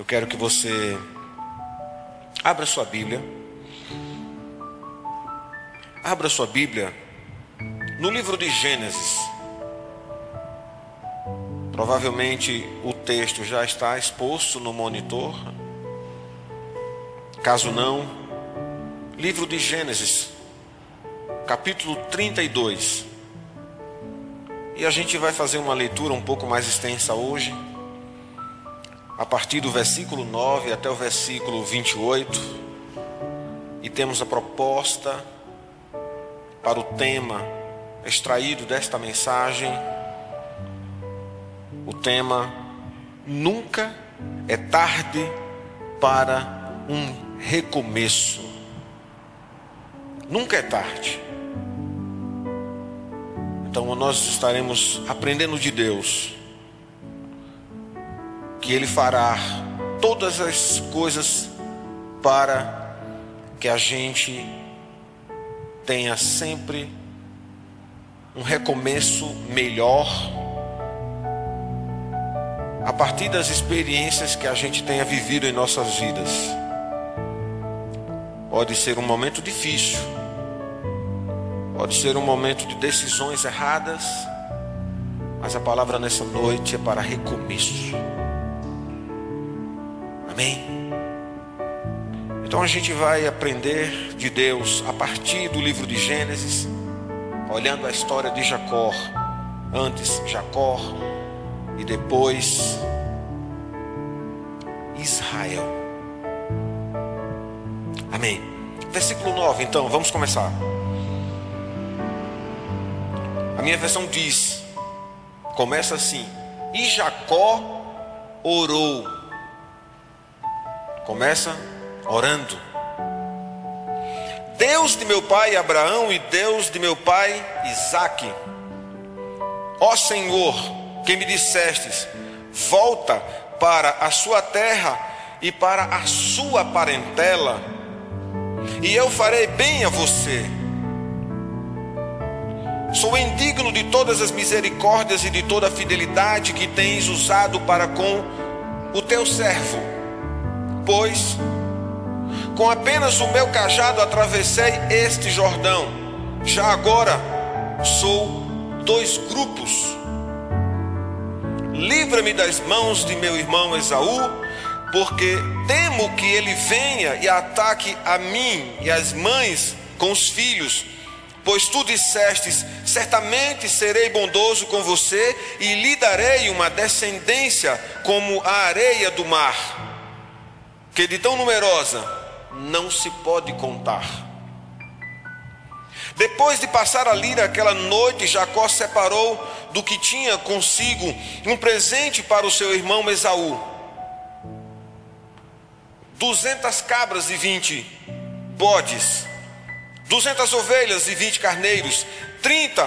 Eu quero que você abra sua Bíblia. Abra sua Bíblia no livro de Gênesis. Provavelmente o texto já está exposto no monitor. Caso não, livro de Gênesis, capítulo 32. E a gente vai fazer uma leitura um pouco mais extensa hoje, a partir do versículo 9 até o versículo 28. E temos a proposta para o tema extraído desta mensagem. O tema: Nunca é tarde para um recomeço. Nunca é tarde. Então nós estaremos aprendendo de Deus que Ele fará todas as coisas para que a gente tenha sempre um recomeço melhor a partir das experiências que a gente tenha vivido em nossas vidas. Pode ser um momento difícil, Pode ser um momento de decisões erradas, mas a palavra nessa noite é para recomeço. Amém? Então a gente vai aprender de Deus a partir do livro de Gênesis, olhando a história de Jacó. Antes Jacó e depois Israel. Amém. Versículo 9, então, vamos começar. A minha versão diz, começa assim: E Jacó orou. Começa orando. Deus de meu pai Abraão e Deus de meu pai Isaque. Ó Senhor, que me dissestes, volta para a sua terra e para a sua parentela, e eu farei bem a você Sou indigno de todas as misericórdias e de toda a fidelidade que tens usado para com o teu servo, pois com apenas o meu cajado atravessei este Jordão. Já agora sou dois grupos. Livra-me das mãos de meu irmão Esaú, porque temo que ele venha e ataque a mim e as mães com os filhos Pois tu dissestes: certamente serei bondoso com você e lhe darei uma descendência como a areia do mar, que de tão numerosa não se pode contar. Depois de passar ali naquela noite, Jacó separou do que tinha consigo um presente para o seu irmão Esaú: duzentas cabras e vinte bodes. Duzentas ovelhas e vinte carneiros, trinta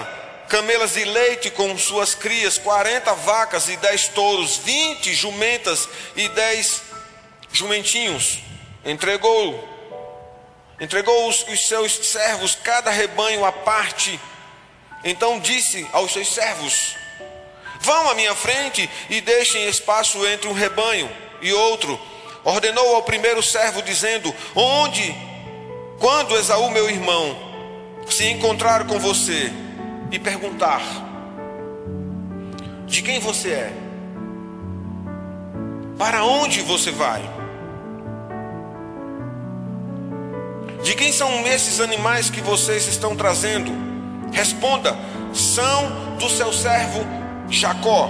camelas de leite com suas crias, quarenta vacas e dez touros, vinte jumentas e dez jumentinhos. Entregou, entregou os, os seus servos cada rebanho à parte. Então disse aos seus servos: Vão à minha frente e deixem espaço entre um rebanho e outro. Ordenou ao primeiro servo, dizendo: Onde quando Esaú, meu irmão, se encontrar com você e perguntar: De quem você é? Para onde você vai? De quem são esses animais que vocês estão trazendo? Responda: são do seu servo Jacó.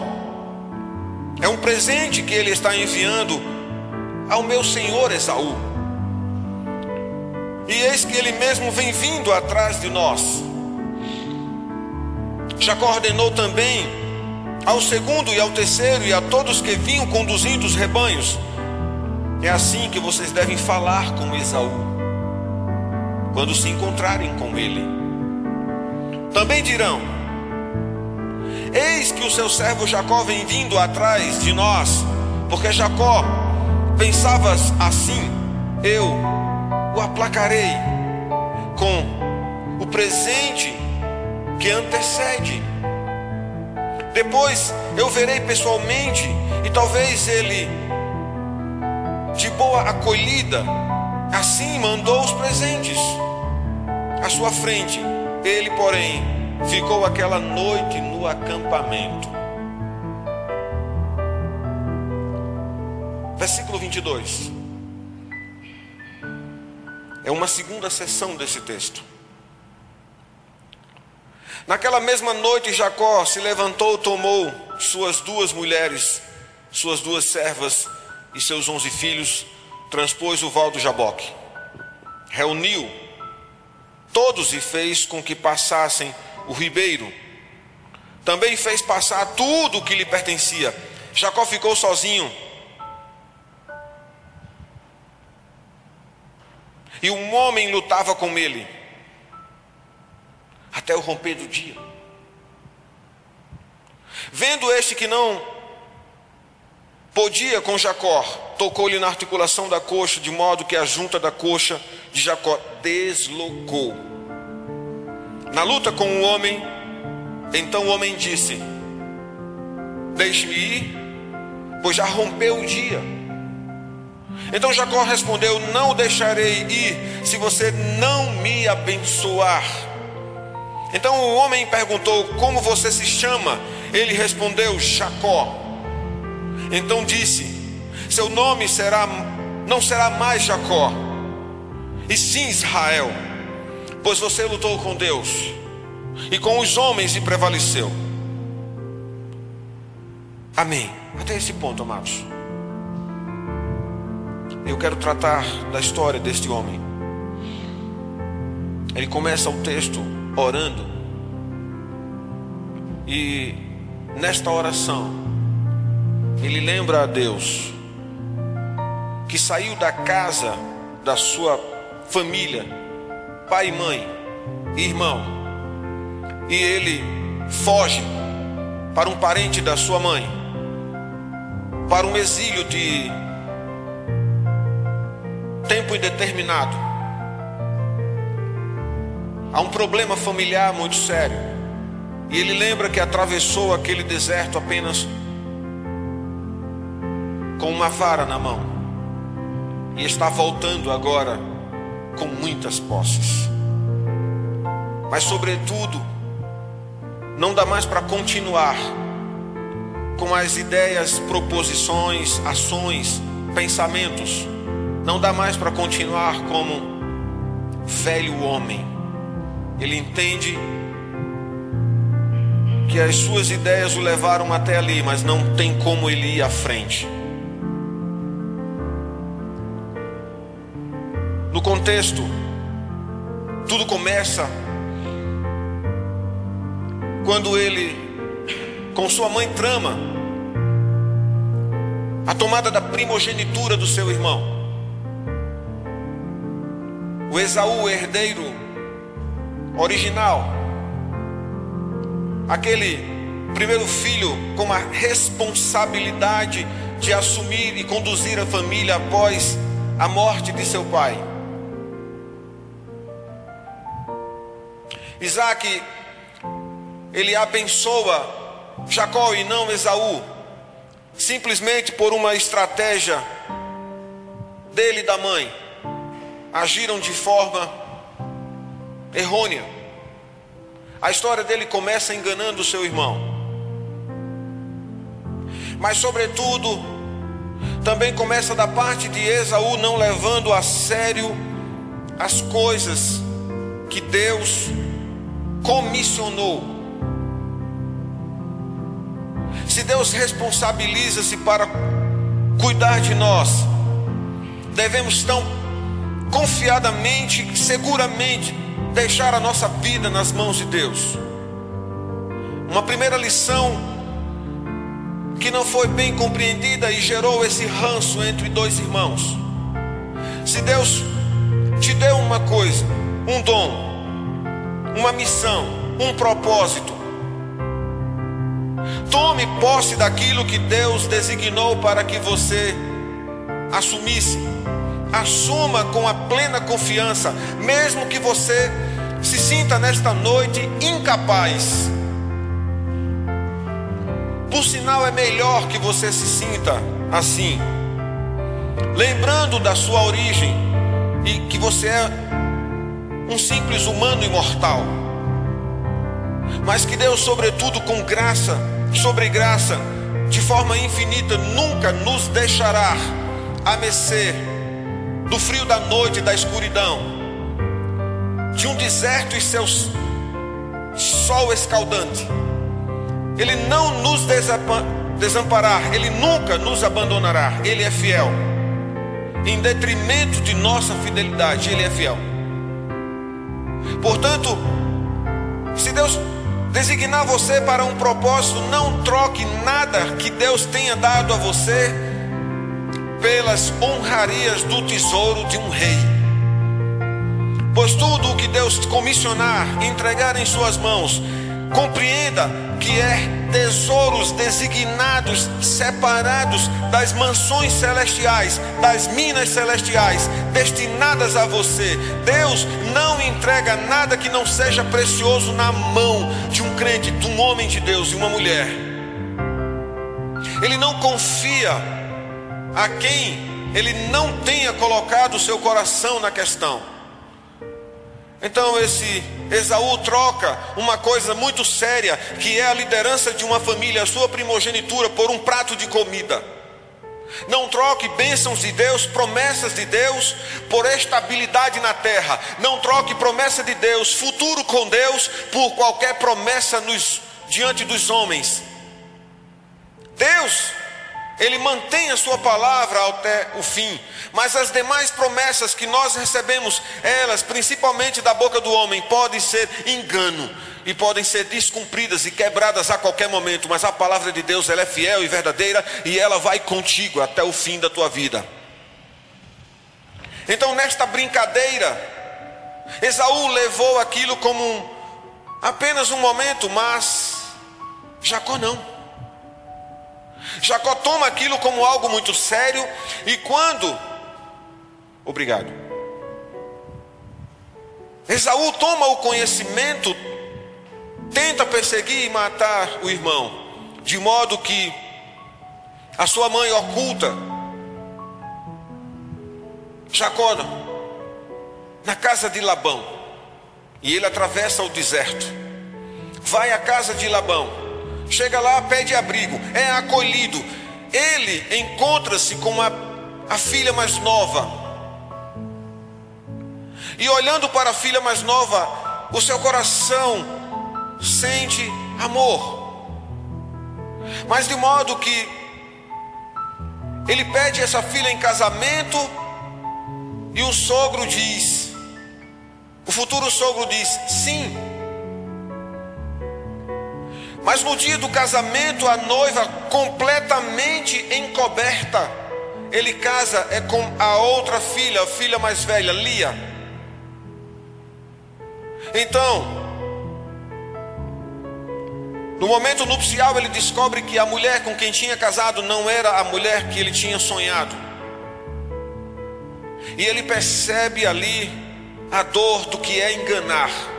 É um presente que ele está enviando ao meu senhor Esaú. E eis que ele mesmo vem vindo atrás de nós. Jacó ordenou também ao segundo e ao terceiro e a todos que vinham conduzindo os rebanhos. É assim que vocês devem falar com Esaú, quando se encontrarem com ele. Também dirão: Eis que o seu servo Jacó vem vindo atrás de nós, porque Jacó pensava assim: Eu o aplacarei com o presente que antecede. Depois eu verei pessoalmente e talvez ele acolhida, assim mandou os presentes à sua frente. Ele, porém, ficou aquela noite no acampamento. Versículo 22. É uma segunda sessão desse texto. Naquela mesma noite, Jacó se levantou, tomou suas duas mulheres, suas duas servas e seus onze filhos, transpôs o val do Jaboque, reuniu todos e fez com que passassem o ribeiro. Também fez passar tudo o que lhe pertencia. Jacó ficou sozinho. E um homem lutava com ele até o romper do dia. Vendo este que não podia com Jacó, tocou-lhe na articulação da coxa, de modo que a junta da coxa de Jacó deslocou. Na luta com o homem, então o homem disse: Deixe-me ir, pois já rompeu o dia. Então Jacó respondeu: Não deixarei ir se você não me abençoar. Então o homem perguntou: Como você se chama? Ele respondeu: Jacó. Então disse: Seu nome será não será mais Jacó, e sim Israel, pois você lutou com Deus e com os homens e prevaleceu. Amém. Até esse ponto, amados. Eu quero tratar da história deste homem. Ele começa o texto orando. E nesta oração, ele lembra a Deus que saiu da casa da sua família, pai e mãe, irmão, e ele foge para um parente da sua mãe, para um exílio de tempo indeterminado Há um problema familiar muito sério. E ele lembra que atravessou aquele deserto apenas com uma vara na mão. E está voltando agora com muitas posses. Mas, sobretudo, não dá mais para continuar com as ideias, proposições, ações, pensamentos. Não dá mais para continuar como velho homem ele entende que as suas ideias o levaram até ali, mas não tem como ele ir à frente. Contexto, tudo começa quando ele, com sua mãe, trama a tomada da primogenitura do seu irmão. O Esaú, o herdeiro original. Aquele primeiro filho com a responsabilidade de assumir e conduzir a família após a morte de seu pai. Isaac, ele abençoa Jacó e não Esaú, simplesmente por uma estratégia dele e da mãe. Agiram de forma errônea. A história dele começa enganando o seu irmão. Mas, sobretudo, também começa da parte de Esaú não levando a sério as coisas que Deus comissionou. Se Deus responsabiliza-se para cuidar de nós, devemos tão confiadamente, seguramente, deixar a nossa vida nas mãos de Deus. Uma primeira lição que não foi bem compreendida e gerou esse ranço entre dois irmãos. Se Deus te deu uma coisa, um dom, uma missão, um propósito, tome posse daquilo que Deus designou para que você assumisse assuma com a plena confiança, mesmo que você se sinta nesta noite incapaz. Por sinal, é melhor que você se sinta assim. lembrando da sua origem e que você é um simples humano imortal, mas que Deus, sobretudo com graça, sobre graça, de forma infinita, nunca nos deixará a mercê do frio da noite da escuridão, de um deserto e seus sol escaldante. Ele não nos desamparar, ele nunca nos abandonará. Ele é fiel. Em detrimento de nossa fidelidade, ele é fiel. Portanto, se Deus designar você para um propósito, não troque nada que Deus tenha dado a você pelas honrarias do tesouro de um rei. Pois tudo o que Deus comissionar, entregar em suas mãos, compreenda que é tesouros designados, separados das mansões celestiais, das minas celestiais, destinadas a você. Deus não entrega nada que não seja precioso na mão de um crente, de um homem de Deus e uma mulher. Ele não confia a quem ele não tenha colocado o seu coração na questão. Então esse Esaú troca uma coisa muito séria, que é a liderança de uma família, a sua primogenitura, por um prato de comida. Não troque bênçãos de Deus, promessas de Deus, por estabilidade na terra. Não troque promessa de Deus, futuro com Deus, por qualquer promessa nos, diante dos homens. Deus ele mantém a sua palavra até o fim, mas as demais promessas que nós recebemos, elas, principalmente da boca do homem, podem ser engano e podem ser descumpridas e quebradas a qualquer momento, mas a palavra de Deus ela é fiel e verdadeira e ela vai contigo até o fim da tua vida. Então, nesta brincadeira, Esaú levou aquilo como um, apenas um momento, mas Jacó não. Jacó toma aquilo como algo muito sério e quando Obrigado. Esaú toma o conhecimento, tenta perseguir e matar o irmão, de modo que a sua mãe oculta Jacó na casa de Labão. E ele atravessa o deserto. Vai à casa de Labão chega lá, pede abrigo, é acolhido. Ele encontra-se com a, a filha mais nova. E olhando para a filha mais nova, o seu coração sente amor. Mas de modo que ele pede essa filha em casamento e o sogro diz, o futuro sogro diz: sim. Mas no dia do casamento, a noiva completamente encoberta, ele casa é com a outra filha, a filha mais velha, Lia. Então, no momento nupcial, ele descobre que a mulher com quem tinha casado não era a mulher que ele tinha sonhado. E ele percebe ali a dor do que é enganar.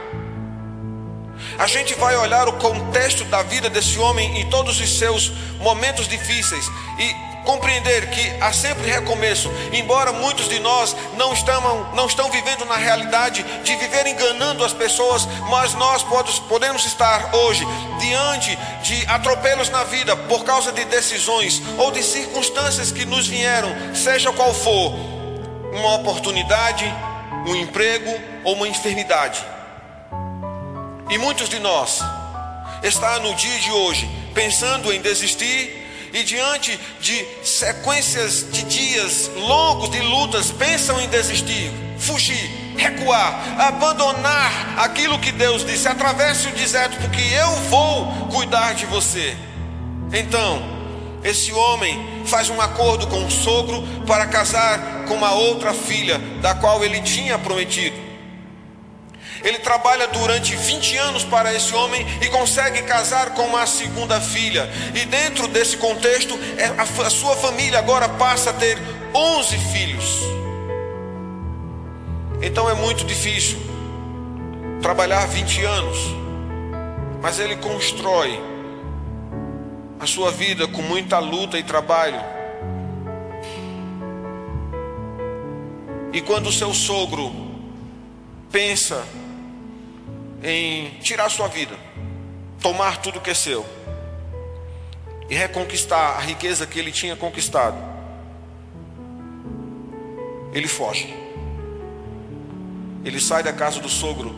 A gente vai olhar o contexto da vida desse homem em todos os seus momentos difíceis e compreender que há sempre recomeço, embora muitos de nós não estão, não estão vivendo na realidade de viver enganando as pessoas, mas nós podemos estar hoje diante de atropelos na vida por causa de decisões ou de circunstâncias que nos vieram, seja qual for, uma oportunidade, um emprego ou uma enfermidade. E muitos de nós está no dia de hoje pensando em desistir e diante de sequências de dias longos de lutas pensam em desistir, fugir, recuar, abandonar aquilo que Deus disse: atravesse o deserto, porque eu vou cuidar de você. Então, esse homem faz um acordo com o sogro para casar com uma outra filha, da qual ele tinha prometido. Ele trabalha durante 20 anos para esse homem e consegue casar com uma segunda filha. E dentro desse contexto, é, a sua família agora passa a ter 11 filhos. Então é muito difícil trabalhar 20 anos, mas ele constrói a sua vida com muita luta e trabalho. E quando o seu sogro pensa em tirar sua vida, tomar tudo que é seu e reconquistar a riqueza que ele tinha conquistado, ele foge. Ele sai da casa do sogro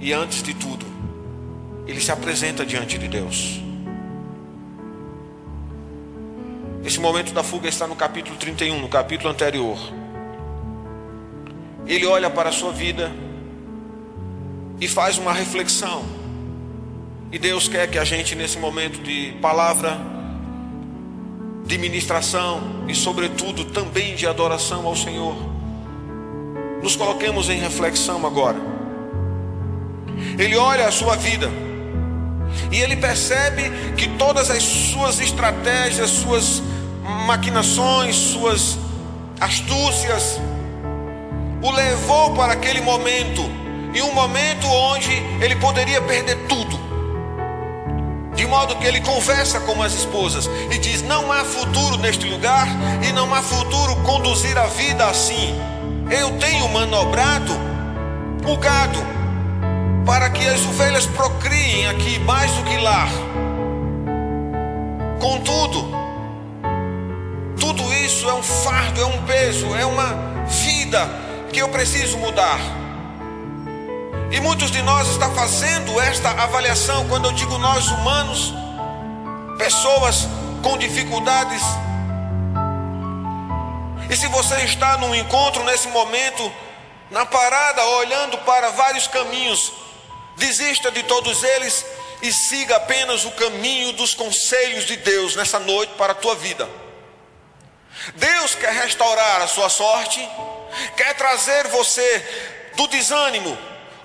e antes de tudo, ele se apresenta diante de Deus. Esse momento da fuga está no capítulo 31, no capítulo anterior. Ele olha para a sua vida e faz uma reflexão. E Deus quer que a gente, nesse momento de palavra, de ministração e, sobretudo, também de adoração ao Senhor, nos coloquemos em reflexão agora. Ele olha a sua vida e ele percebe que todas as suas estratégias, suas maquinações, suas astúcias, o levou para aquele momento, e um momento onde ele poderia perder tudo. De modo que ele conversa com as esposas e diz: Não há futuro neste lugar e não há futuro conduzir a vida assim. Eu tenho manobrado o gado para que as ovelhas procriem aqui mais do que lá. Contudo, tudo isso é um fardo, é um peso, é uma vida que eu preciso mudar. E muitos de nós estão fazendo esta avaliação, quando eu digo nós humanos, pessoas com dificuldades. E se você está num encontro nesse momento, na parada, olhando para vários caminhos, desista de todos eles e siga apenas o caminho dos conselhos de Deus nessa noite para a tua vida. Deus quer restaurar a sua sorte, quer trazer você do desânimo,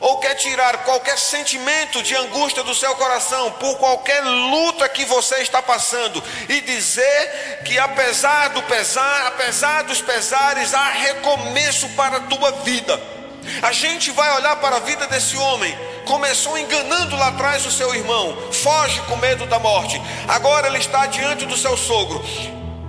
ou quer tirar qualquer sentimento de angústia do seu coração por qualquer luta que você está passando e dizer que apesar do pesar, apesar dos pesares, há recomeço para a tua vida. A gente vai olhar para a vida desse homem. Começou enganando lá atrás o seu irmão, foge com medo da morte. Agora ele está diante do seu sogro.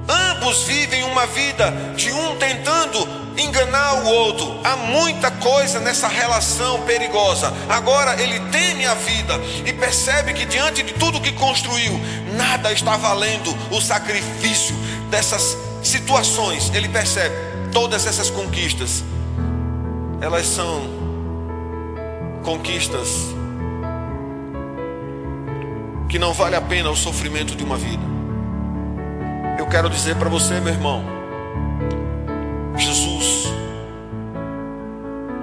Ambos vivem uma vida de um tentando enganar o outro. Há muita coisa nessa relação perigosa. Agora ele teme a vida e percebe que diante de tudo que construiu, nada está valendo o sacrifício dessas situações. Ele percebe todas essas conquistas. Elas são conquistas que não vale a pena o sofrimento de uma vida. Eu quero dizer para você, meu irmão, Jesus,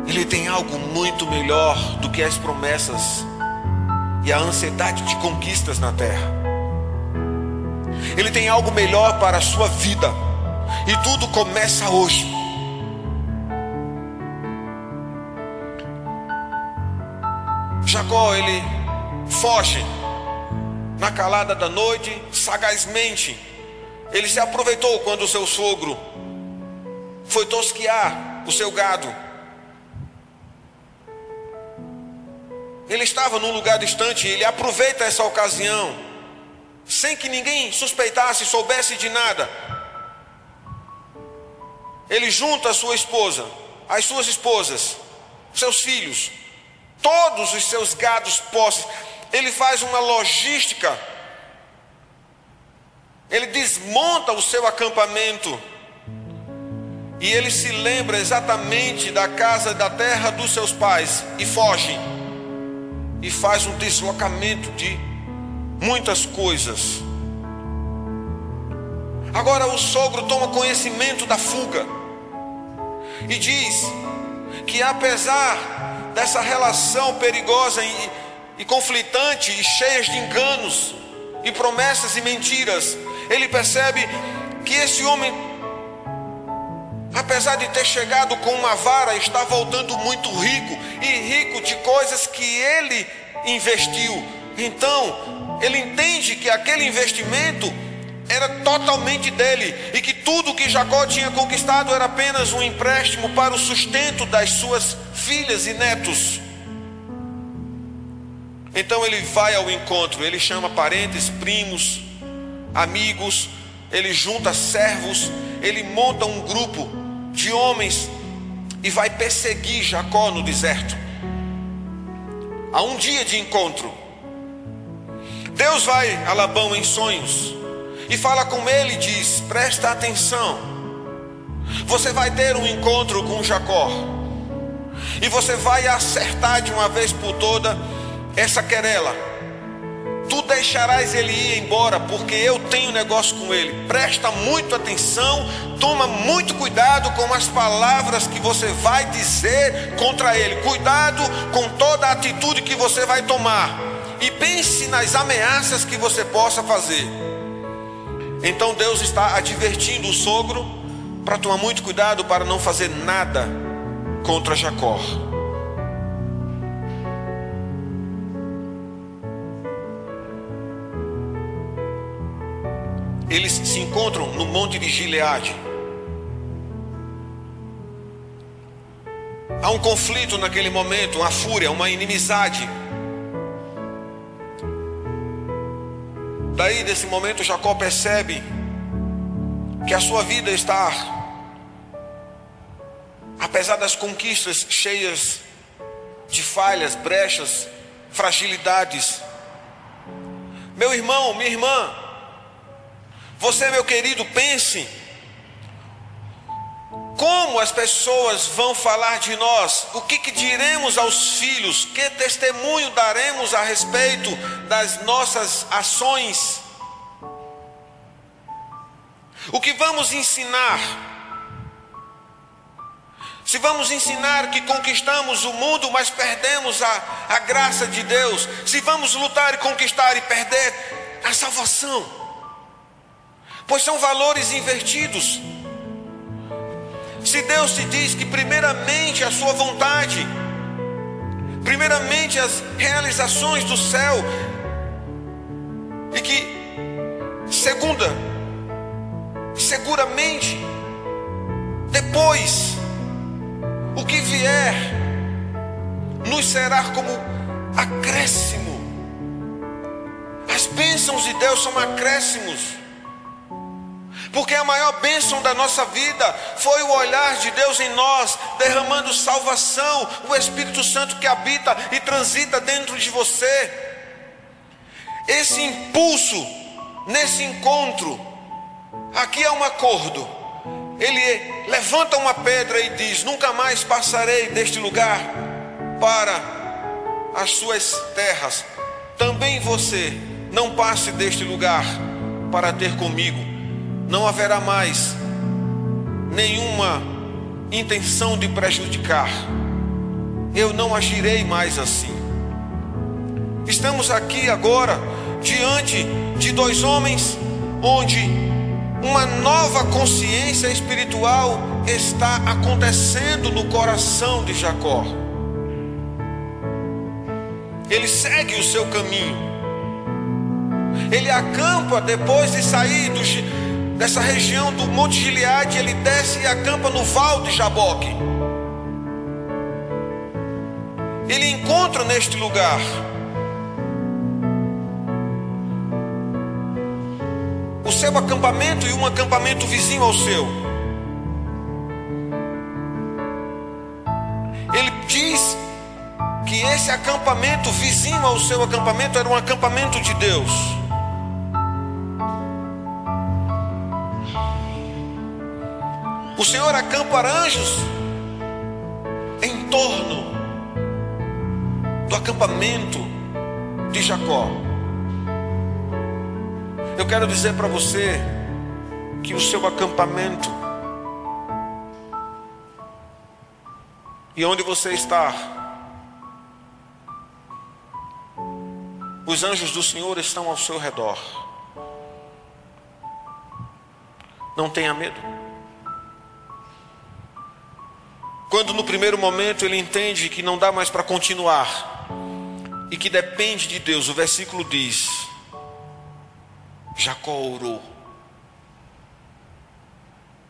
Ele tem algo muito melhor do que as promessas e a ansiedade de conquistas na terra. Ele tem algo melhor para a sua vida, e tudo começa hoje. Jacó, ele foge na calada da noite, sagazmente ele se aproveitou quando o seu sogro foi tosquear o seu gado. Ele estava num lugar distante, ele aproveita essa ocasião, sem que ninguém suspeitasse, soubesse de nada. Ele junta a sua esposa, as suas esposas, seus filhos, todos os seus gados posses. Ele faz uma logística ele desmonta o seu acampamento. E ele se lembra exatamente da casa da terra dos seus pais e foge. E faz um deslocamento de muitas coisas. Agora o sogro toma conhecimento da fuga. E diz que apesar dessa relação perigosa e, e conflitante e cheia de enganos e promessas e mentiras, ele percebe que esse homem, apesar de ter chegado com uma vara, está voltando muito rico e rico de coisas que ele investiu. Então, ele entende que aquele investimento era totalmente dele e que tudo que Jacó tinha conquistado era apenas um empréstimo para o sustento das suas filhas e netos. Então ele vai ao encontro, ele chama parentes, primos, amigos, ele junta servos, ele monta um grupo de homens e vai perseguir Jacó no deserto. Há um dia de encontro. Deus vai a Labão em sonhos e fala com ele e diz: Presta atenção, você vai ter um encontro com Jacó e você vai acertar de uma vez por toda essa querela. Tu deixarás ele ir embora, porque eu tenho negócio com ele. Presta muito atenção, toma muito cuidado com as palavras que você vai dizer contra ele. Cuidado com toda a atitude que você vai tomar. E pense nas ameaças que você possa fazer. Então Deus está advertindo o sogro para tomar muito cuidado para não fazer nada contra Jacó. Eles se encontram no monte de Gileade. Há um conflito naquele momento, uma fúria, uma inimizade. Daí, desse momento, Jacó percebe que a sua vida está apesar das conquistas cheias de falhas, brechas, fragilidades. Meu irmão, minha irmã, você, meu querido, pense como as pessoas vão falar de nós, o que, que diremos aos filhos, que testemunho daremos a respeito das nossas ações, o que vamos ensinar se vamos ensinar que conquistamos o mundo, mas perdemos a, a graça de Deus. Se vamos lutar e conquistar e perder a salvação. Pois são valores invertidos. Se Deus te diz que, primeiramente, a sua vontade, primeiramente, as realizações do céu, e que, segunda, seguramente, depois, o que vier nos será como acréscimo. As bênçãos de Deus são acréscimos. Porque a maior bênção da nossa vida foi o olhar de Deus em nós, derramando salvação, o Espírito Santo que habita e transita dentro de você. Esse impulso, nesse encontro, aqui é um acordo ele levanta uma pedra e diz: Nunca mais passarei deste lugar para as suas terras. Também você não passe deste lugar para ter comigo. Não haverá mais nenhuma intenção de prejudicar. Eu não agirei mais assim. Estamos aqui agora diante de dois homens onde uma nova consciência espiritual está acontecendo no coração de Jacó. Ele segue o seu caminho. Ele acampa depois de sair do, dessa região do Monte Gileade, ele desce e acampa no Val de Jaboque. Ele encontra neste lugar o seu acampamento e um acampamento vizinho ao seu. Ele diz que esse acampamento vizinho ao seu acampamento era um acampamento de Deus. O Senhor acampa anjos em torno do acampamento de Jacó. Eu quero dizer para você que o seu acampamento e onde você está, os anjos do Senhor estão ao seu redor. Não tenha medo. Quando no primeiro momento ele entende que não dá mais para continuar e que depende de Deus, o versículo diz: Jacó orou.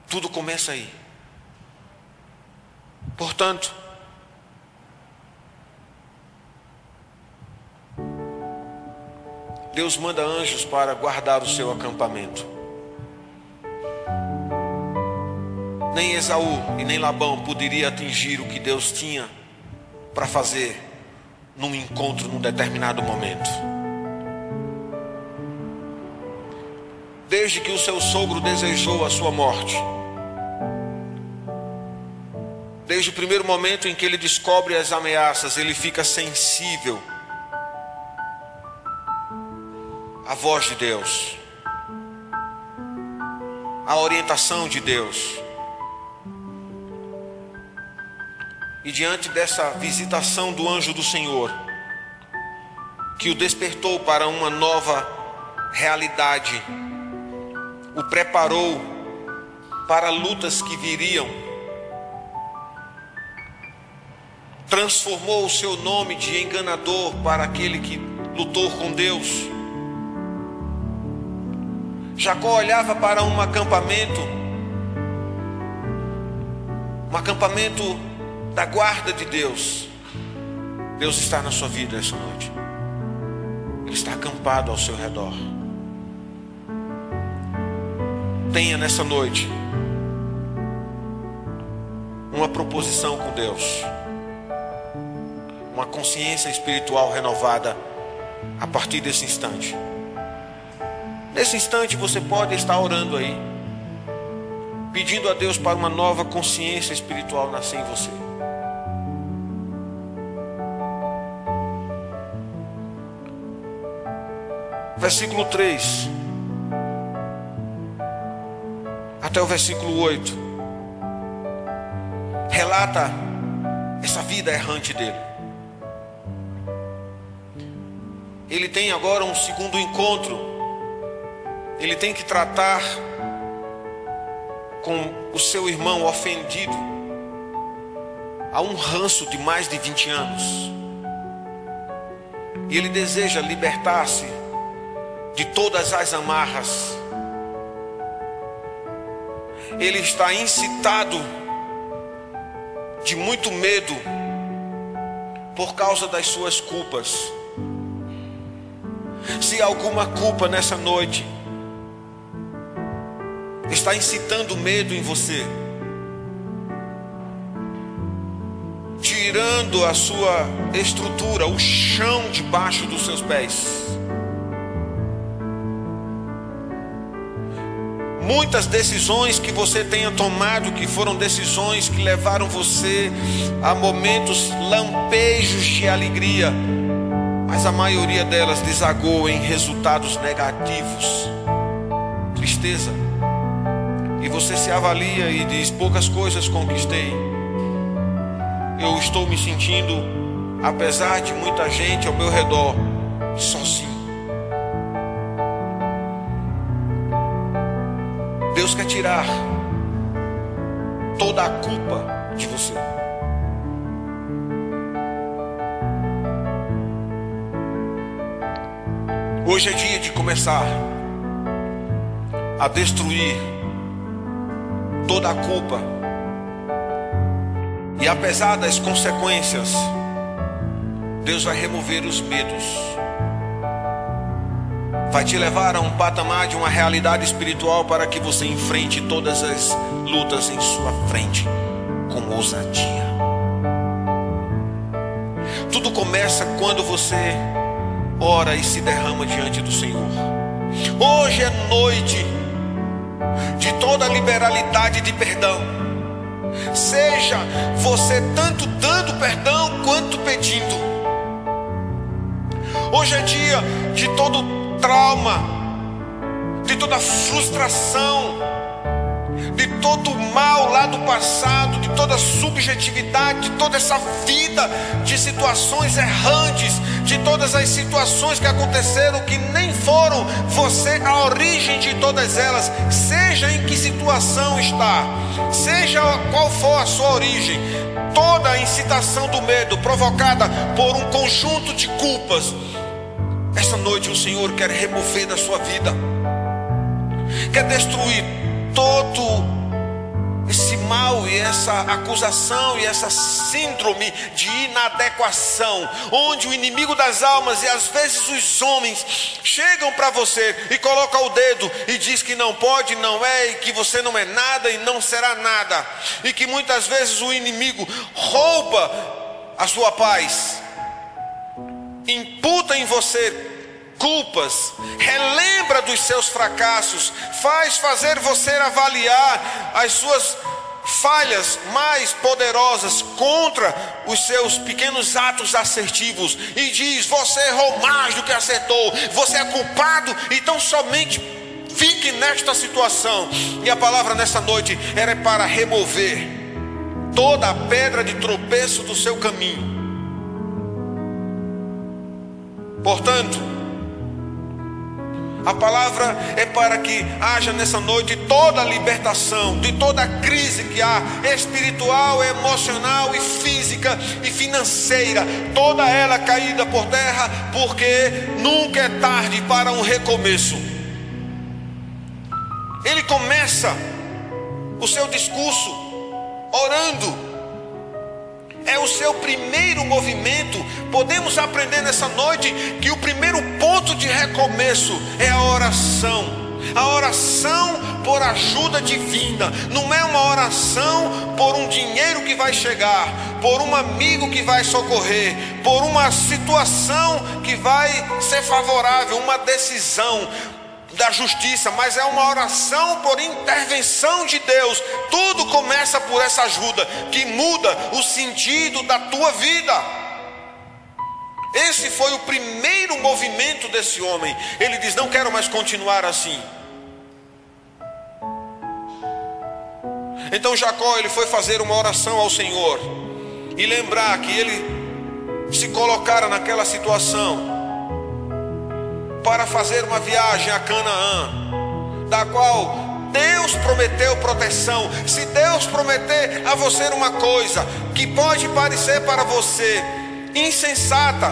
Tudo começa aí. Portanto, Deus manda anjos para guardar o seu acampamento. Nem Esaú e nem Labão poderia atingir o que Deus tinha para fazer num encontro num determinado momento. Desde que o seu sogro desejou a sua morte, desde o primeiro momento em que ele descobre as ameaças, ele fica sensível à voz de Deus, à orientação de Deus. E diante dessa visitação do anjo do Senhor, que o despertou para uma nova realidade, o preparou para lutas que viriam, transformou o seu nome de enganador para aquele que lutou com Deus. Jacó olhava para um acampamento, um acampamento da guarda de Deus. Deus está na sua vida essa noite. Ele está acampado ao seu redor. Tenha nessa noite uma proposição com Deus, uma consciência espiritual renovada a partir desse instante. Nesse instante você pode estar orando aí, pedindo a Deus para uma nova consciência espiritual nascer em você. Versículo 3 até o versículo 8, relata essa vida errante dele. Ele tem agora um segundo encontro, ele tem que tratar com o seu irmão ofendido há um ranço de mais de 20 anos. E ele deseja libertar-se de todas as amarras. Ele está incitado de muito medo por causa das suas culpas. Se alguma culpa nessa noite está incitando medo em você, tirando a sua estrutura, o chão debaixo dos seus pés. Muitas decisões que você tenha tomado, que foram decisões que levaram você a momentos lampejos de alegria, mas a maioria delas desagou em resultados negativos, tristeza. E você se avalia e diz: poucas coisas conquistei. Eu estou me sentindo, apesar de muita gente ao meu redor, sozinho. Deus quer tirar toda a culpa de você. Hoje é dia de começar a destruir toda a culpa. E apesar das consequências, Deus vai remover os medos vai te levar a um patamar de uma realidade espiritual para que você enfrente todas as lutas em sua frente com ousadia. Tudo começa quando você ora e se derrama diante do Senhor. Hoje é noite de toda liberalidade de perdão. Seja você tanto dando perdão quanto pedindo. Hoje é dia de todo trauma, de toda frustração, de todo o mal lá do passado, de toda subjetividade, de toda essa vida de situações errantes, de todas as situações que aconteceram que nem foram você a origem de todas elas, seja em que situação está, seja qual for a sua origem, toda a incitação do medo provocada por um conjunto de culpas essa noite o Senhor quer remover da sua vida, quer destruir todo esse mal e essa acusação e essa síndrome de inadequação, onde o inimigo das almas e às vezes os homens chegam para você e colocam o dedo e diz que não pode, não é, e que você não é nada e não será nada, e que muitas vezes o inimigo rouba a sua paz, imputa em você culpas, relembra dos seus fracassos, faz fazer você avaliar as suas falhas mais poderosas contra os seus pequenos atos assertivos e diz: Você errou mais do que acertou, você é culpado, então somente fique nesta situação. E a palavra nessa noite era para remover toda a pedra de tropeço do seu caminho. Portanto, a palavra é para que haja nessa noite toda a libertação de toda a crise que há, espiritual, emocional e física e financeira, toda ela caída por terra, porque nunca é tarde para um recomeço. Ele começa o seu discurso orando é o seu primeiro movimento. Podemos aprender nessa noite que o primeiro ponto de recomeço é a oração. A oração por ajuda divina, não é uma oração por um dinheiro que vai chegar, por um amigo que vai socorrer, por uma situação que vai ser favorável, uma decisão da justiça, mas é uma oração por intervenção de Deus. Tudo começa por essa ajuda que muda o sentido da tua vida. Esse foi o primeiro movimento desse homem. Ele diz: Não quero mais continuar assim. Então Jacó ele foi fazer uma oração ao Senhor e lembrar que ele se colocara naquela situação para fazer uma viagem a Canaã, da qual Deus prometeu proteção. Se Deus prometer a você uma coisa que pode parecer para você insensata,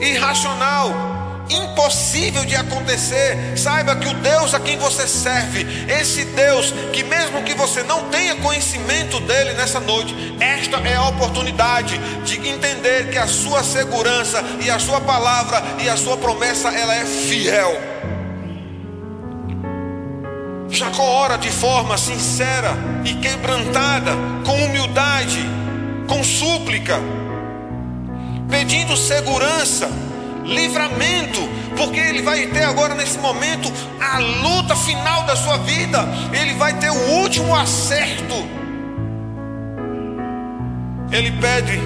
irracional, impossível de acontecer. Saiba que o Deus a quem você serve, esse Deus que mesmo que você não tenha conhecimento dele nessa noite, esta é a oportunidade de entender que a sua segurança e a sua palavra e a sua promessa ela é fiel. Jacó ora de forma sincera e quebrantada, com humildade, com súplica, pedindo segurança livramento, porque ele vai ter agora nesse momento a luta final da sua vida, ele vai ter o último acerto. Ele pede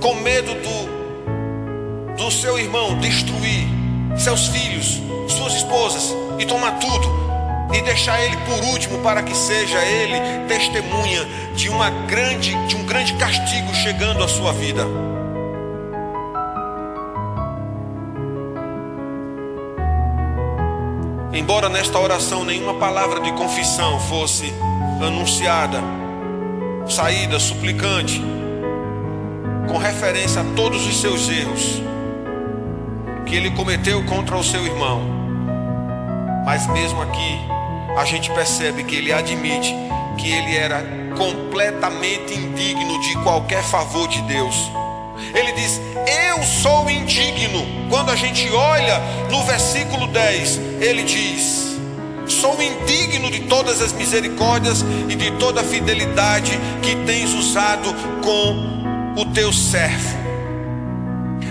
com medo do, do seu irmão destruir seus filhos, suas esposas e tomar tudo e deixar ele por último para que seja ele testemunha de uma grande de um grande castigo chegando à sua vida. Embora nesta oração nenhuma palavra de confissão fosse anunciada, saída suplicante, com referência a todos os seus erros que ele cometeu contra o seu irmão, mas mesmo aqui a gente percebe que ele admite que ele era completamente indigno de qualquer favor de Deus. Ele diz: Eu sou indigno. Quando a gente olha no versículo 10, ele diz: Sou indigno de todas as misericórdias e de toda a fidelidade que tens usado com o teu servo.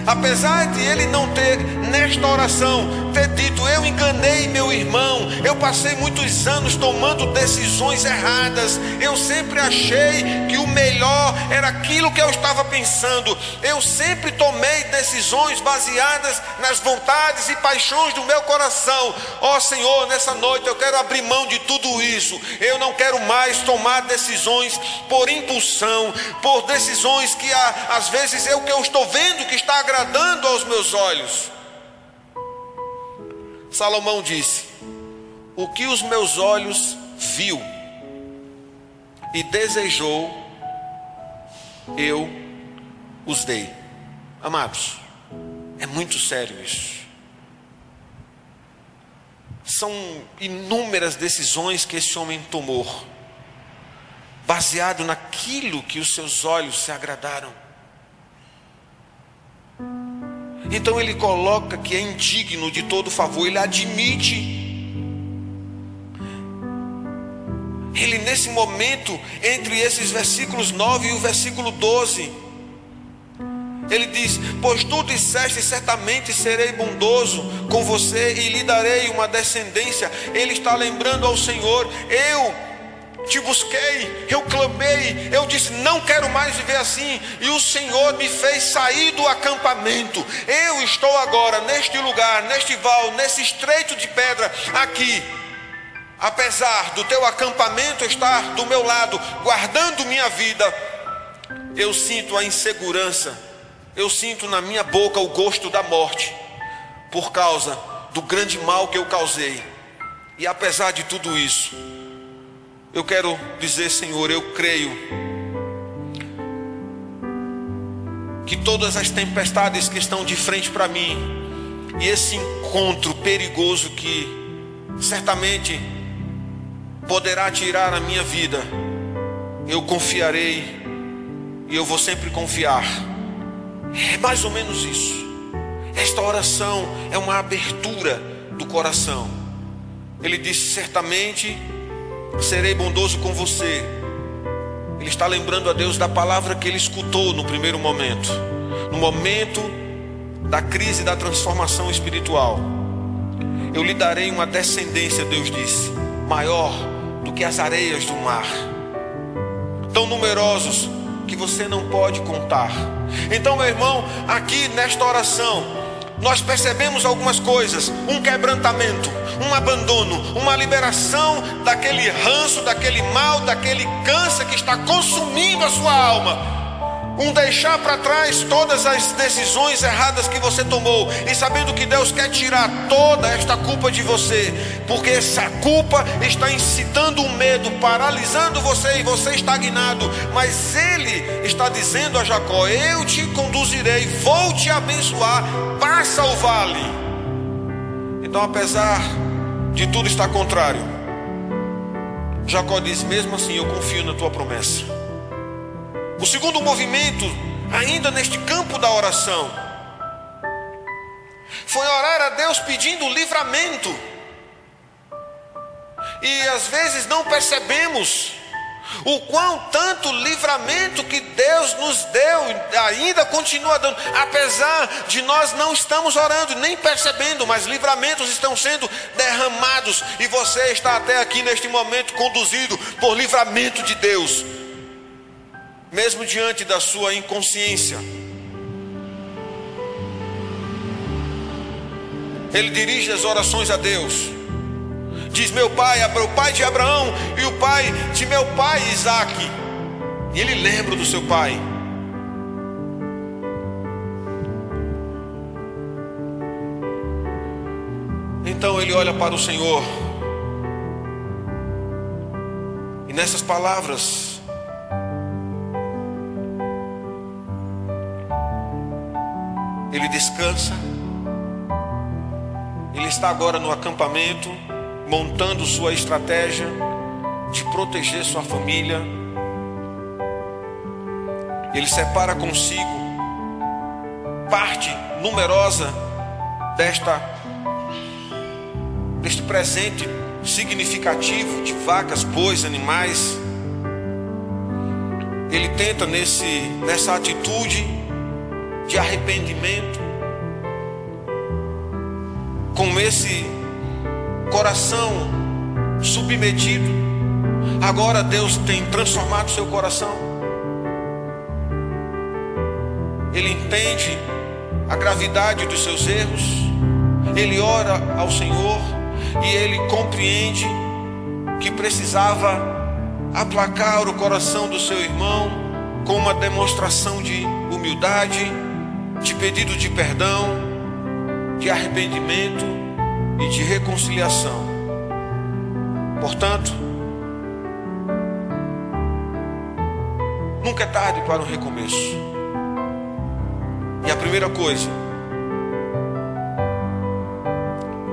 Apesar de ele não ter, nesta oração, ter dito: Eu enganei meu irmão, eu passei muitos anos tomando decisões erradas, eu sempre achei que o melhor era aquilo que eu estava pensando, eu sempre tomei decisões baseadas nas vontades e paixões do meu coração. Ó oh, Senhor, nessa noite eu quero abrir mão de tudo isso, eu não quero mais tomar decisões por impulsão, por decisões que às vezes o que eu estou vendo que está agradando agradando aos meus olhos. Salomão disse: O que os meus olhos viu e desejou, eu os dei. Amados, é muito sério isso. São inúmeras decisões que esse homem tomou, baseado naquilo que os seus olhos se agradaram. Então ele coloca que é indigno de todo favor, ele admite. Ele, nesse momento, entre esses versículos 9 e o versículo 12, ele diz: Pois tu disseste, certamente serei bondoso com você e lhe darei uma descendência. Ele está lembrando ao Senhor: Eu te busquei, eu clamei, eu disse: não quero mais viver assim, e o Senhor me fez sair do acampamento. Eu estou agora neste lugar, neste val, nesse estreito de pedra, aqui. Apesar do teu acampamento estar do meu lado, guardando minha vida, eu sinto a insegurança, eu sinto na minha boca o gosto da morte, por causa do grande mal que eu causei. E apesar de tudo isso, eu quero dizer, Senhor, eu creio que todas as tempestades que estão de frente para mim e esse encontro perigoso que certamente poderá tirar a minha vida, eu confiarei e eu vou sempre confiar. É mais ou menos isso. Esta oração é uma abertura do coração. Ele disse certamente serei bondoso com você. Ele está lembrando a Deus da palavra que ele escutou no primeiro momento, no momento da crise da transformação espiritual. Eu lhe darei uma descendência, Deus disse, maior do que as areias do mar, tão numerosos que você não pode contar. Então, meu irmão, aqui nesta oração, nós percebemos algumas coisas: um quebrantamento, um abandono, uma liberação daquele ranço, daquele mal, daquele câncer que está consumindo a sua alma. Um deixar para trás todas as decisões erradas que você tomou e sabendo que Deus quer tirar toda esta culpa de você, porque essa culpa está incitando o medo, paralisando você e você estagnado. Mas Ele está dizendo a Jacó: Eu te conduzirei, vou te abençoar, passa o vale. Então, apesar de tudo estar contrário, Jacó diz: Mesmo assim, eu confio na tua promessa. O segundo movimento, ainda neste campo da oração, foi orar a Deus pedindo livramento. E às vezes não percebemos o quão tanto livramento que Deus nos deu, ainda continua dando, apesar de nós não estamos orando, nem percebendo, mas livramentos estão sendo derramados, e você está até aqui neste momento conduzido por livramento de Deus mesmo diante da sua inconsciência. Ele dirige as orações a Deus. Diz: Meu pai, o pai de Abraão e o pai de meu pai Isaac. E ele lembra do seu pai. Então ele olha para o Senhor. E nessas palavras, descansa. Ele está agora no acampamento, montando sua estratégia de proteger sua família. Ele separa consigo parte numerosa desta deste presente significativo de vacas, bois, animais. Ele tenta nesse nessa atitude de arrependimento, com esse coração submetido. Agora Deus tem transformado seu coração. Ele entende a gravidade dos seus erros. Ele ora ao Senhor e ele compreende que precisava aplacar o coração do seu irmão com uma demonstração de humildade de pedido de perdão, de arrependimento e de reconciliação. Portanto, nunca é tarde para um recomeço. E a primeira coisa,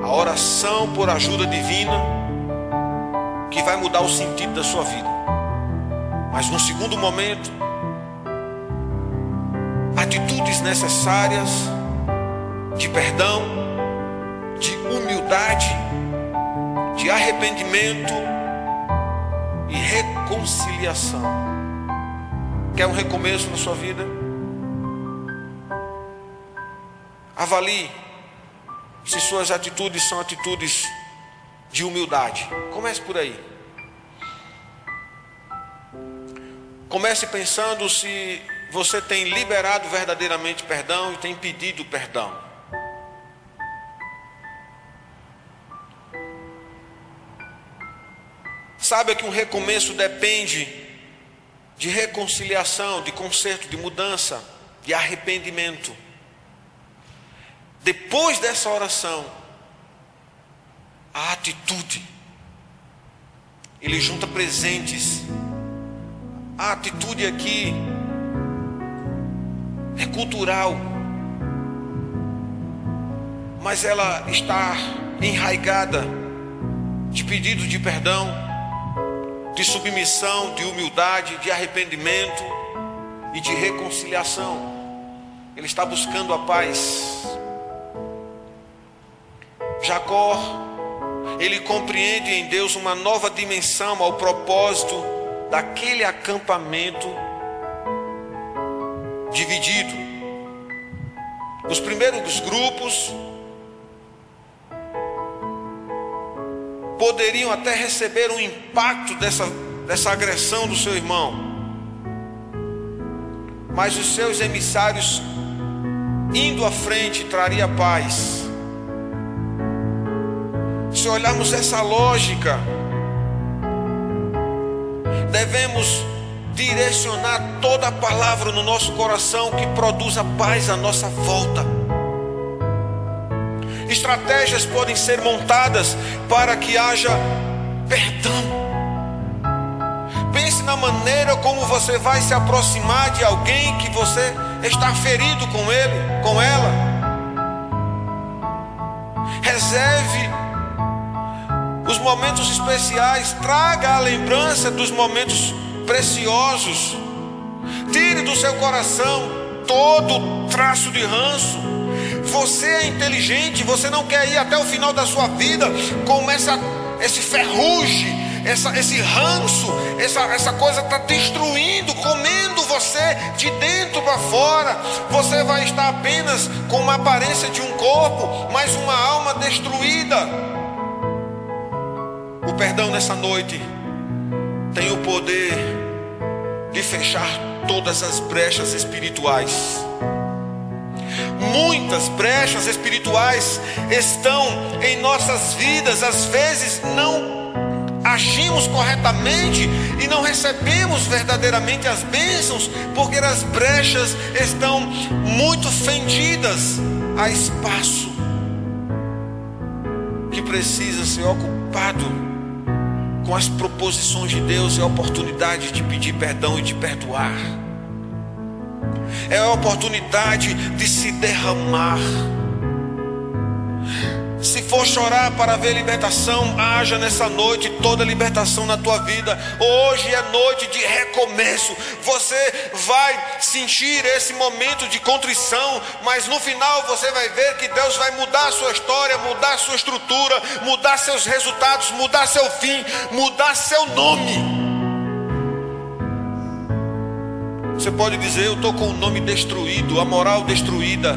a oração por ajuda divina que vai mudar o sentido da sua vida. Mas no segundo momento, atitudes necessárias de perdão, de humildade, de arrependimento e reconciliação. Quer um recomeço na sua vida? Avalie se suas atitudes são atitudes de humildade. Comece por aí. Comece pensando se você tem liberado verdadeiramente perdão e tem pedido perdão. Saiba que um recomeço depende de reconciliação, de conserto, de mudança, de arrependimento. Depois dessa oração, a atitude, ele junta presentes. A atitude aqui é cultural, mas ela está enraigada de pedido de perdão, de submissão, de humildade, de arrependimento e de reconciliação. Ele está buscando a paz. Jacó, ele compreende em Deus uma nova dimensão ao propósito daquele acampamento dividido. Os primeiros grupos poderiam até receber um impacto dessa, dessa agressão do seu irmão, mas os seus emissários indo à frente traria paz. Se olharmos essa lógica, devemos direcionar toda a palavra no nosso coração que produza paz à nossa volta. Estratégias podem ser montadas para que haja perdão. Pense na maneira como você vai se aproximar de alguém que você está ferido com ele, com ela. Reserve os momentos especiais, traga a lembrança dos momentos preciosos. Tire do seu coração todo traço de ranço. Você é inteligente, você não quer ir até o final da sua vida com essa, esse ferrugem, essa, esse ranço, essa, essa coisa está destruindo, comendo você de dentro para fora. Você vai estar apenas com uma aparência de um corpo, mas uma alma destruída. O perdão nessa noite tem o poder de fechar todas as brechas espirituais. Muitas brechas espirituais estão em nossas vidas, às vezes não agimos corretamente e não recebemos verdadeiramente as bênçãos, porque as brechas estão muito fendidas a espaço que precisa ser ocupado com as proposições de Deus é a oportunidade de pedir perdão e de perdoar. É a oportunidade de se derramar. Se for chorar para ver libertação, haja nessa noite toda libertação na tua vida. Hoje é noite de recomeço. Você vai sentir esse momento de contrição, mas no final você vai ver que Deus vai mudar a sua história, mudar a sua estrutura, mudar seus resultados, mudar seu fim, mudar seu nome. Você pode dizer: Eu estou com o nome destruído, a moral destruída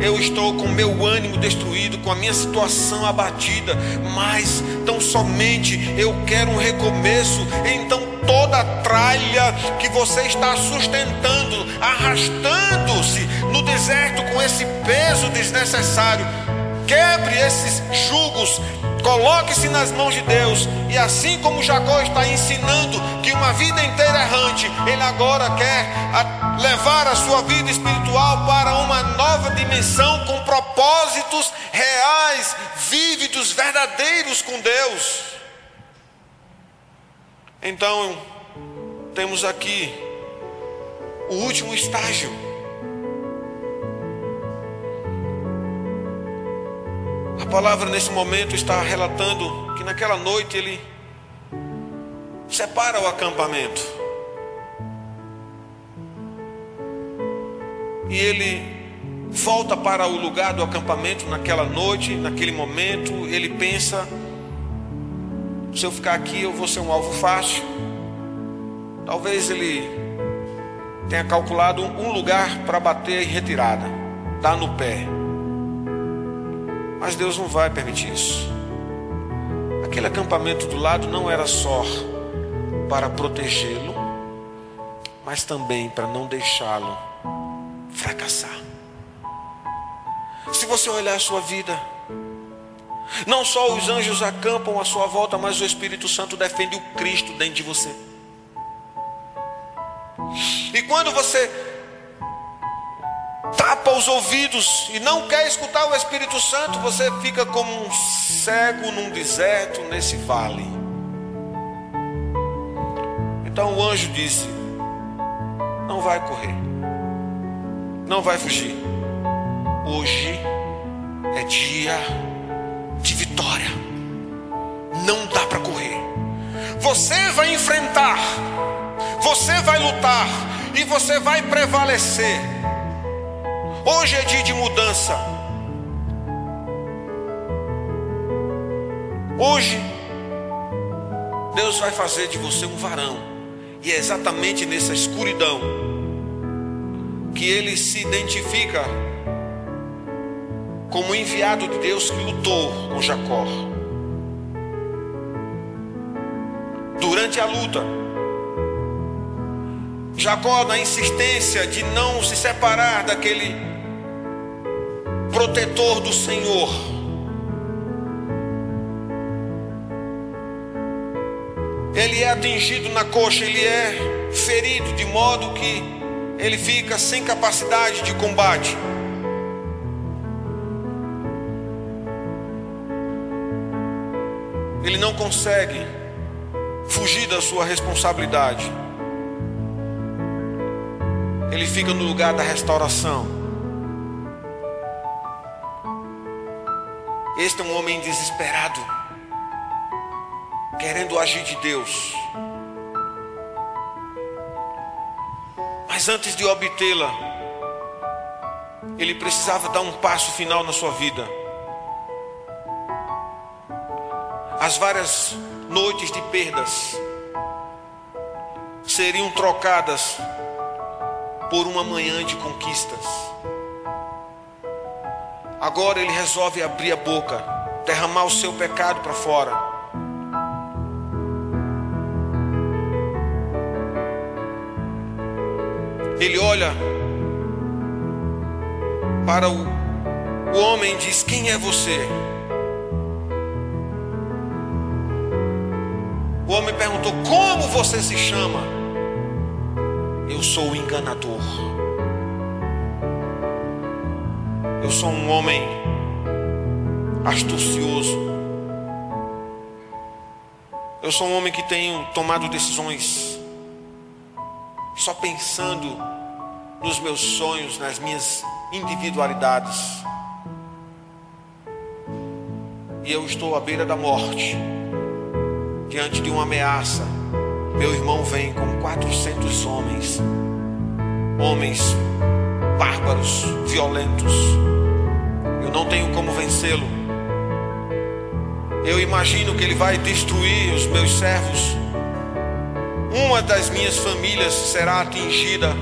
eu estou com meu ânimo destruído, com a minha situação abatida, mas tão somente eu quero um recomeço. Então toda a tralha que você está sustentando, arrastando-se no deserto com esse peso desnecessário, quebre esses jugos, Coloque-se nas mãos de Deus, e assim como Jacó está ensinando que uma vida inteira errante, ele agora quer levar a sua vida espiritual para uma nova dimensão com propósitos reais, vívidos, verdadeiros com Deus. Então, temos aqui o último estágio A palavra nesse momento está relatando que naquela noite ele separa o acampamento. E ele volta para o lugar do acampamento naquela noite, naquele momento, ele pensa: se eu ficar aqui, eu vou ser um alvo fácil. Talvez ele tenha calculado um lugar para bater em retirada, dar no pé. Mas Deus não vai permitir isso. Aquele acampamento do lado não era só para protegê-lo, mas também para não deixá-lo fracassar. Se você olhar a sua vida, não só os anjos acampam à sua volta, mas o Espírito Santo defende o Cristo dentro de você. E quando você tapa os ouvidos e não quer escutar o Espírito Santo, você fica como um cego num deserto nesse vale. Então o anjo disse: Não vai correr, não vai fugir. Hoje é dia de vitória. Não dá para correr. Você vai enfrentar, você vai lutar e você vai prevalecer. Hoje é dia de mudança. Hoje, Deus vai fazer de você um varão, e é exatamente nessa escuridão que ele se identifica como enviado de Deus que lutou com Jacó. Durante a luta, Jacó, na insistência de não se separar daquele protetor do Senhor, ele é atingido na coxa, ele é ferido de modo que ele fica sem capacidade de combate. ele não consegue fugir da sua responsabilidade. Ele fica no lugar da restauração. Este é um homem desesperado, querendo agir de Deus. Mas antes de obtê-la, ele precisava dar um passo final na sua vida. as várias noites de perdas seriam trocadas por uma manhã de conquistas. Agora ele resolve abrir a boca, derramar o seu pecado para fora. Ele olha para o, o homem e diz: Quem é você? O homem perguntou: Como você se chama? Eu sou o enganador. Eu sou um homem astucioso. Eu sou um homem que tenho tomado decisões só pensando nos meus sonhos, nas minhas individualidades. E eu estou à beira da morte diante de uma ameaça, meu irmão vem com 400 homens, homens bárbaros, violentos. Eu não tenho como vencê-lo. Eu imagino que ele vai destruir os meus servos. Uma das minhas famílias será atingida.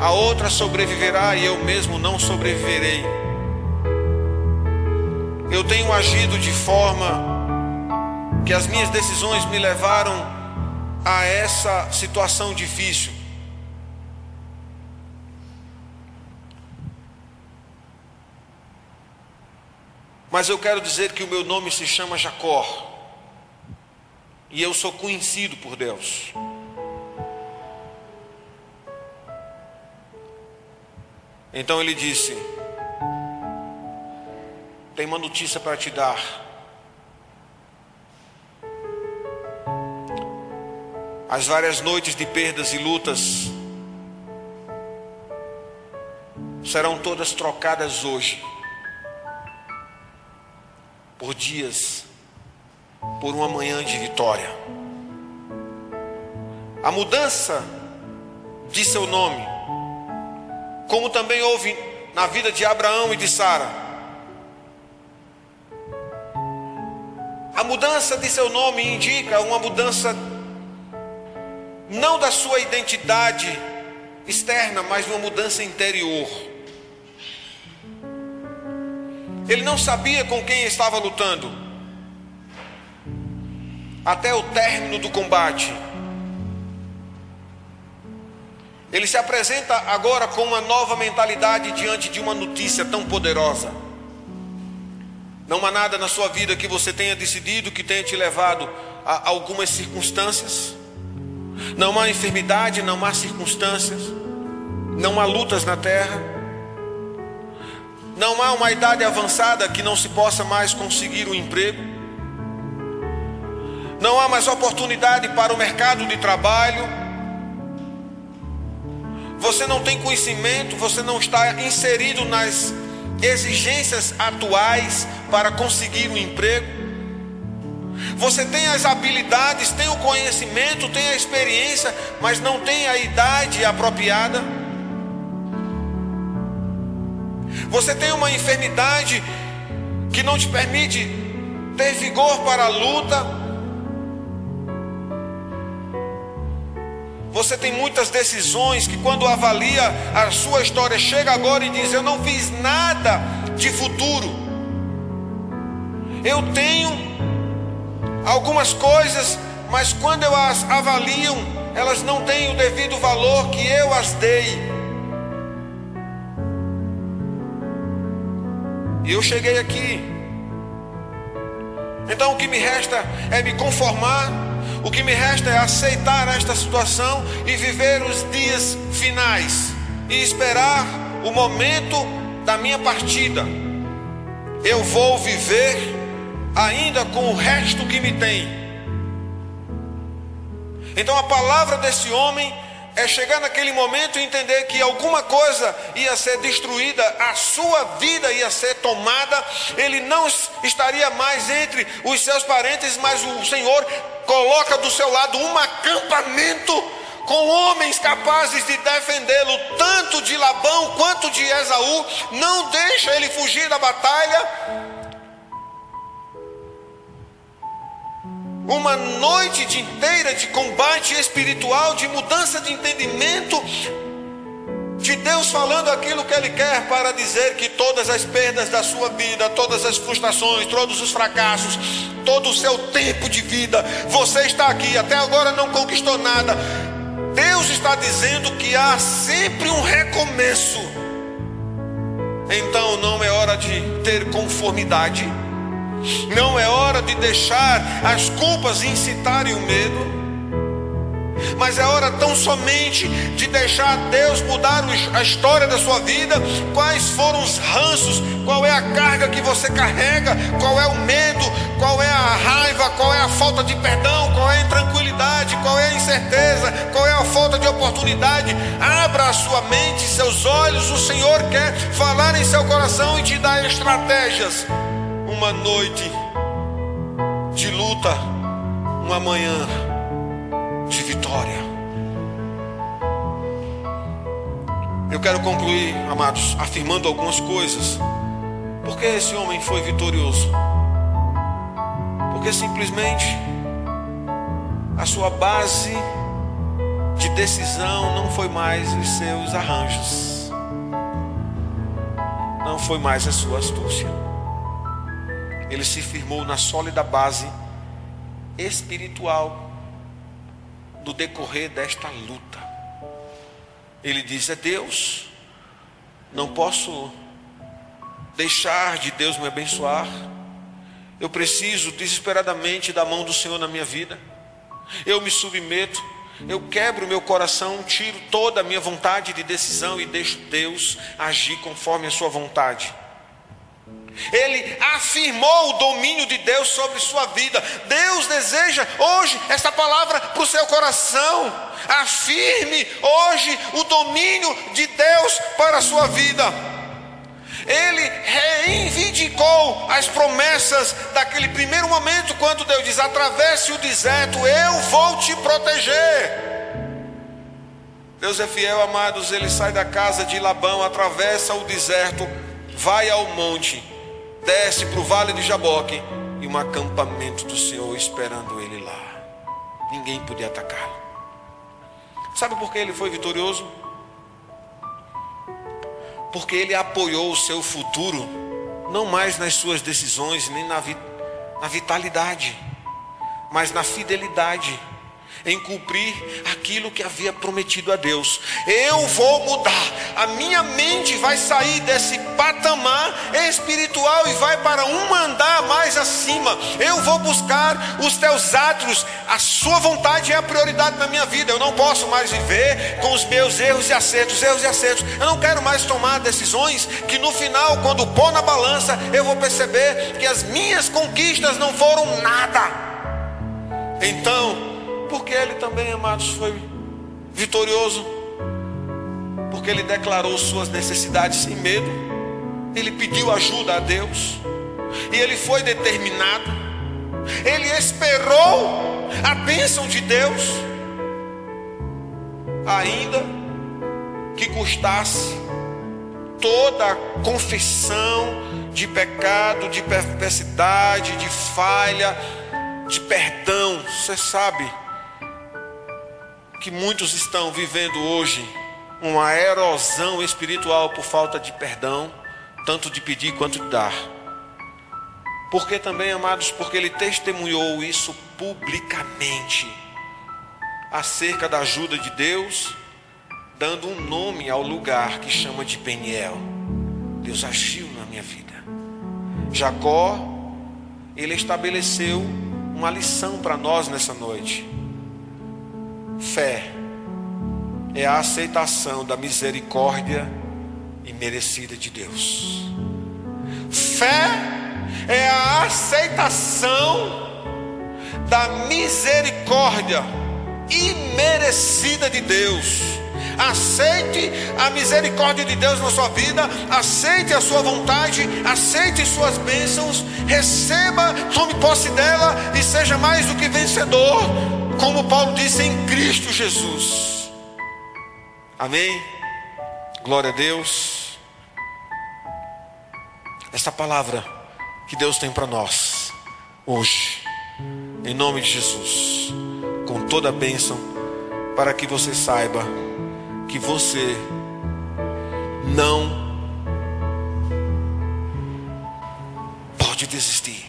A outra sobreviverá e eu mesmo não sobreviverei. Eu tenho agido de forma que as minhas decisões me levaram a essa situação difícil. Mas eu quero dizer que o meu nome se chama Jacó. E eu sou conhecido por Deus. Então ele disse: Tem uma notícia para te dar. As várias noites de perdas e lutas serão todas trocadas hoje por dias, por uma manhã de vitória. A mudança de seu nome, como também houve na vida de Abraão e de Sara. A mudança de seu nome indica uma mudança não da sua identidade externa, mas uma mudança interior. Ele não sabia com quem estava lutando. Até o término do combate. Ele se apresenta agora com uma nova mentalidade diante de uma notícia tão poderosa. Não há nada na sua vida que você tenha decidido que tenha te levado a algumas circunstâncias. Não há enfermidade, não há circunstâncias, não há lutas na terra. Não há uma idade avançada que não se possa mais conseguir um emprego. Não há mais oportunidade para o mercado de trabalho você não tem conhecimento, você não está inserido nas exigências atuais para conseguir um emprego. Você tem as habilidades, tem o conhecimento, tem a experiência, mas não tem a idade apropriada. Você tem uma enfermidade que não te permite ter vigor para a luta. Você tem muitas decisões que, quando avalia a sua história, chega agora e diz: Eu não fiz nada de futuro. Eu tenho algumas coisas, mas quando eu as avalio, elas não têm o devido valor que eu as dei. E eu cheguei aqui. Então o que me resta é me conformar o que me resta é aceitar esta situação e viver os dias finais e esperar o momento da minha partida. Eu vou viver ainda com o resto que me tem. Então a palavra desse homem é chegar naquele momento e entender que alguma coisa ia ser destruída, a sua vida ia ser tomada, ele não estaria mais entre os seus parentes, mas o Senhor coloca do seu lado um acampamento com homens capazes de defendê-lo, tanto de Labão quanto de Esaú, não deixa ele fugir da batalha uma noite de inteira de combate espiritual, de mudança de entendimento, de Deus falando aquilo que Ele quer para dizer que todas as perdas da sua vida, todas as frustrações, todos os fracassos, todo o seu tempo de vida, você está aqui, até agora não conquistou nada. Deus está dizendo que há sempre um recomeço. Então não é hora de ter conformidade não é hora de deixar as culpas incitarem o medo. Mas é hora tão somente de deixar Deus mudar a história da sua vida. Quais foram os ranços? Qual é a carga que você carrega? Qual é o medo? Qual é a raiva? Qual é a falta de perdão? Qual é a intranquilidade? Qual é a incerteza? Qual é a falta de oportunidade? Abra a sua mente, seus olhos. O Senhor quer falar em seu coração e te dar estratégias uma noite de luta, uma manhã de vitória. Eu quero concluir, amados, afirmando algumas coisas. Porque esse homem foi vitorioso? Porque simplesmente a sua base de decisão não foi mais os seus arranjos, não foi mais a sua astúcia ele se firmou na sólida base espiritual do decorrer desta luta. Ele diz: É Deus, não posso deixar de Deus me abençoar. Eu preciso desesperadamente da mão do Senhor na minha vida. Eu me submeto, eu quebro meu coração, tiro toda a minha vontade de decisão e deixo Deus agir conforme a sua vontade. Ele afirmou o domínio de Deus sobre sua vida. Deus deseja hoje esta palavra para o seu coração. Afirme hoje o domínio de Deus para a sua vida. Ele reivindicou as promessas daquele primeiro momento, quando Deus diz: atravesse o deserto, eu vou te proteger. Deus é fiel, amados. Ele sai da casa de Labão, atravessa o deserto, vai ao monte, desce para o vale de Jaboque e um acampamento do Senhor esperando ele lá. Ninguém podia atacá-lo. Sabe por que ele foi vitorioso? Porque ele apoiou o seu futuro, não mais nas suas decisões, nem na, vi na vitalidade, mas na fidelidade em cumprir aquilo que havia prometido a Deus. Eu vou mudar, a minha mente vai sair desse patamar espiritual e vai para um andar mais acima. Eu vou buscar os teus atos, a sua vontade é a prioridade na minha vida. Eu não posso mais viver com os meus erros e acertos, erros e acertos. Eu não quero mais tomar decisões que no final, quando pôr na balança, eu vou perceber que as minhas conquistas não foram nada. Então, porque ele também, amados, foi vitorioso. Porque ele declarou suas necessidades sem medo. Ele pediu ajuda a Deus. E ele foi determinado. Ele esperou a bênção de Deus. Ainda que custasse toda a confissão de pecado, de perversidade, de falha, de perdão. Você sabe que muitos estão vivendo hoje uma erosão espiritual por falta de perdão, tanto de pedir quanto de dar. Porque também, amados, porque ele testemunhou isso publicamente acerca da ajuda de Deus, dando um nome ao lugar que chama de Peniel. Deus agiu na minha vida. Jacó, ele estabeleceu uma lição para nós nessa noite. Fé é a aceitação da misericórdia imerecida de Deus. Fé é a aceitação da misericórdia imerecida de Deus. Aceite a misericórdia de Deus na sua vida, aceite a sua vontade, aceite suas bênçãos, receba, tome posse dela e seja mais do que vencedor como Paulo disse, em Cristo Jesus. Amém? Glória a Deus. Essa palavra que Deus tem para nós hoje, em nome de Jesus, com toda a bênção, para que você saiba que você não pode desistir.